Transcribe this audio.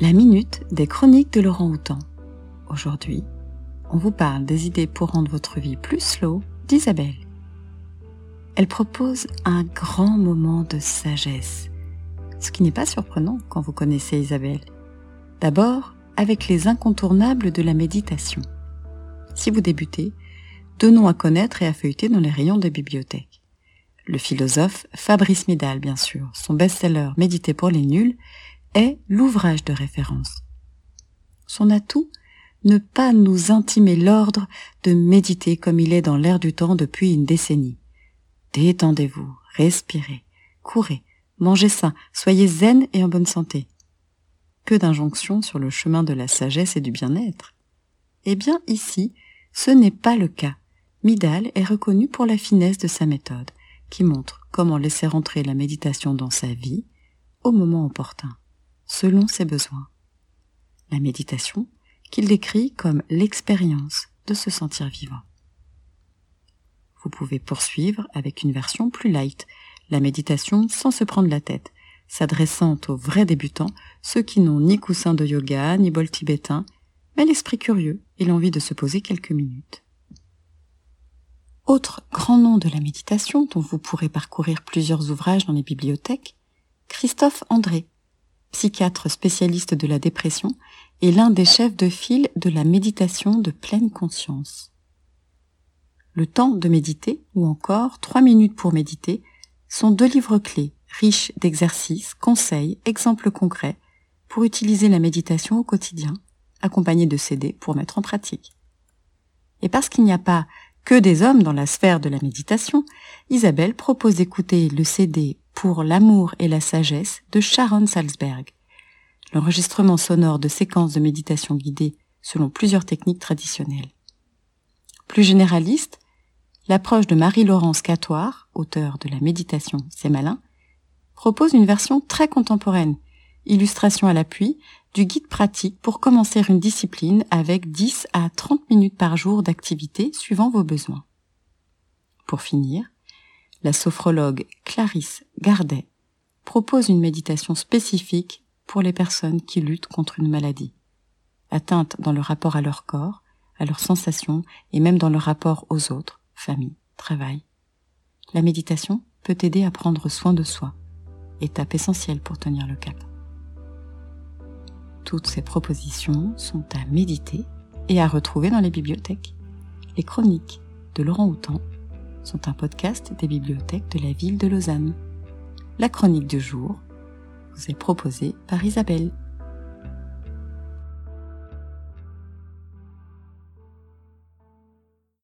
La minute des chroniques de Laurent Houtan. Aujourd'hui, on vous parle des idées pour rendre votre vie plus slow d'Isabelle. Elle propose un grand moment de sagesse, ce qui n'est pas surprenant quand vous connaissez Isabelle. D'abord, avec les incontournables de la méditation. Si vous débutez, deux noms à connaître et à feuilleter dans les rayons des bibliothèques. Le philosophe Fabrice Midal, bien sûr, son best-seller Méditer pour les nuls, est l'ouvrage de référence. Son atout, ne pas nous intimer l'ordre de méditer comme il est dans l'air du temps depuis une décennie. Détendez-vous, respirez, courez, mangez sain, soyez zen et en bonne santé. Que d'injonctions sur le chemin de la sagesse et du bien-être. Eh bien ici, ce n'est pas le cas. Midal est reconnu pour la finesse de sa méthode, qui montre comment laisser entrer la méditation dans sa vie au moment opportun, selon ses besoins. La méditation, qu'il décrit comme l'expérience de se sentir vivant. Vous pouvez poursuivre avec une version plus light, la méditation sans se prendre la tête, s'adressant aux vrais débutants, ceux qui n'ont ni coussin de yoga, ni bol tibétain, mais l'esprit curieux et l'envie de se poser quelques minutes. Autre grand nom de la méditation dont vous pourrez parcourir plusieurs ouvrages dans les bibliothèques, Christophe André, psychiatre spécialiste de la dépression et l'un des chefs de file de la méditation de pleine conscience. Le temps de méditer, ou encore trois minutes pour méditer, sont deux livres clés, riches d'exercices, conseils, exemples concrets, pour utiliser la méditation au quotidien, accompagnés de CD pour mettre en pratique. Et parce qu'il n'y a pas que des hommes dans la sphère de la méditation, Isabelle propose d'écouter le CD pour l'amour et la sagesse de Sharon Salzberg, l'enregistrement sonore de séquences de méditation guidée selon plusieurs techniques traditionnelles. Plus généraliste, l'approche de Marie-Laurence Catoire, auteure de la méditation C'est malin, propose une version très contemporaine, illustration à l'appui, du guide pratique pour commencer une discipline avec 10 à 30 minutes par jour d'activité suivant vos besoins. Pour finir, la sophrologue Clarisse Gardet propose une méditation spécifique pour les personnes qui luttent contre une maladie, atteintes dans le rapport à leur corps, à leurs sensations et même dans le rapport aux autres, famille, travail. La méditation peut aider à prendre soin de soi, étape essentielle pour tenir le cap. Toutes ces propositions sont à méditer et à retrouver dans les bibliothèques. Les chroniques de Laurent Houtan sont un podcast des bibliothèques de la ville de Lausanne. La chronique du jour vous est proposée par Isabelle.